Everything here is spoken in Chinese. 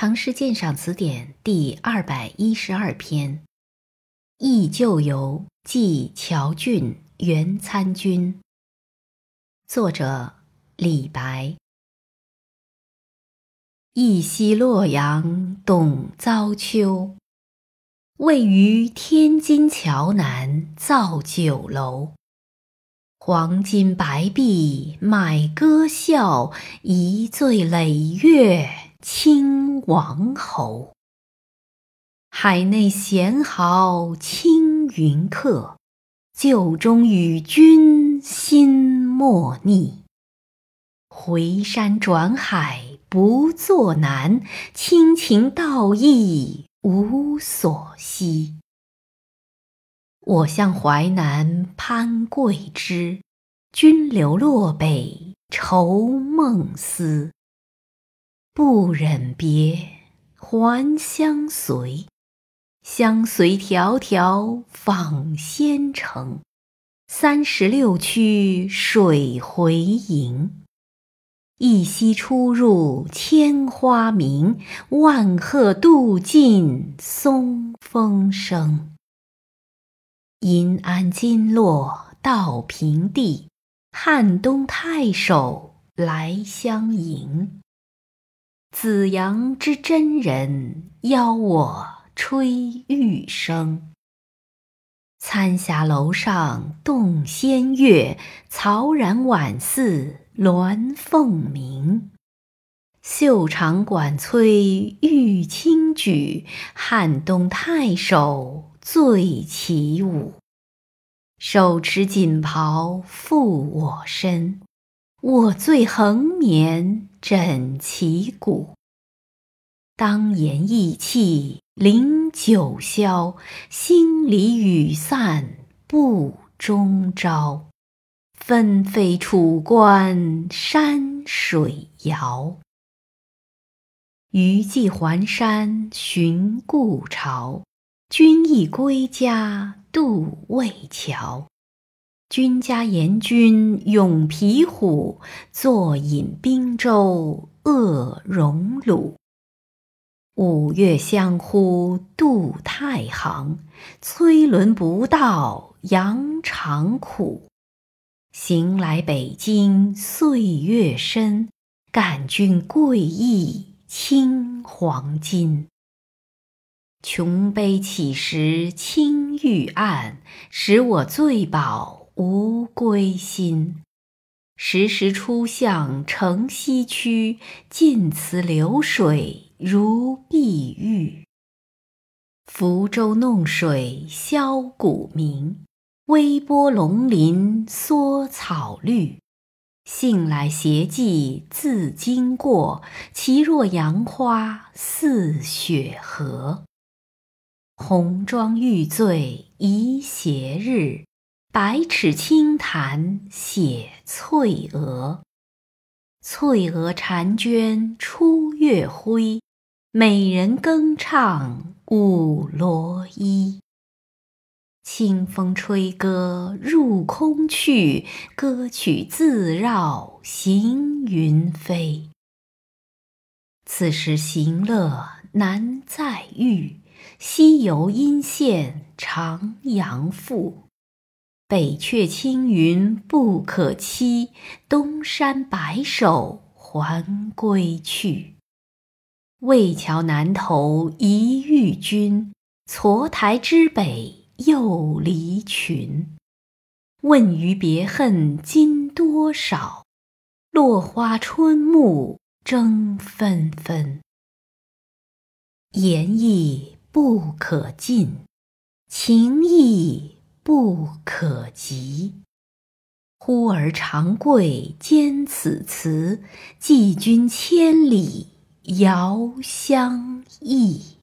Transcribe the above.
唐诗鉴赏词典第二百一十二篇《忆旧游寄乔俊元参军》，作者李白。忆昔洛阳董遭秋，位于天津桥南造酒楼。黄金白璧买歌笑，一醉累月清。王侯，海内贤豪青云客，旧中与君心莫逆。回山转海不作难，亲情道义无所惜。我向淮南攀桂枝，君留洛北愁梦思。不忍别，还相随。相随迢迢访仙城，三十六曲水回营。一夕出入千花明，万壑渡尽松风声。银鞍金络到平地，汉东太守来相迎。紫阳之真人邀我吹玉笙，参霞楼上动仙乐，曹然晚似鸾凤鸣。袖长管催玉轻举，汉东太守醉起舞。手持锦袍负我身。我醉横眠枕旗鼓，当言意气临九霄，心里雨散不终朝。纷飞楚关山水遥，余寄还山寻故巢。君亦归家渡渭桥。君家严君勇皮虎，坐饮冰州恶荣虏。五岳相呼渡太行，崔伦不到羊肠苦。行来北京岁月深，感君贵意轻黄金。琼杯起时青玉案，使我醉饱。无归心，时时出向城西区，晋祠流水如碧玉。福州弄水箫鼓鸣，微波龙鳞缩草绿。信来携寄自经过，其若杨花似雪荷。红妆玉醉宜斜日。百尺青潭写翠娥，翠娥婵娟出月辉，美人更唱舞罗衣。清风吹歌入空去，歌曲自绕行云飞。此时行乐难再遇，西游阴羡长阳赋。北阙青云不可期，东山白首还归去。渭桥南头一遇君，错台之北又离群。问余别恨今多少？落花春暮争纷纷。言意不可尽，情意。不可及。忽而长跪兼此辞，寄君千里遥相忆。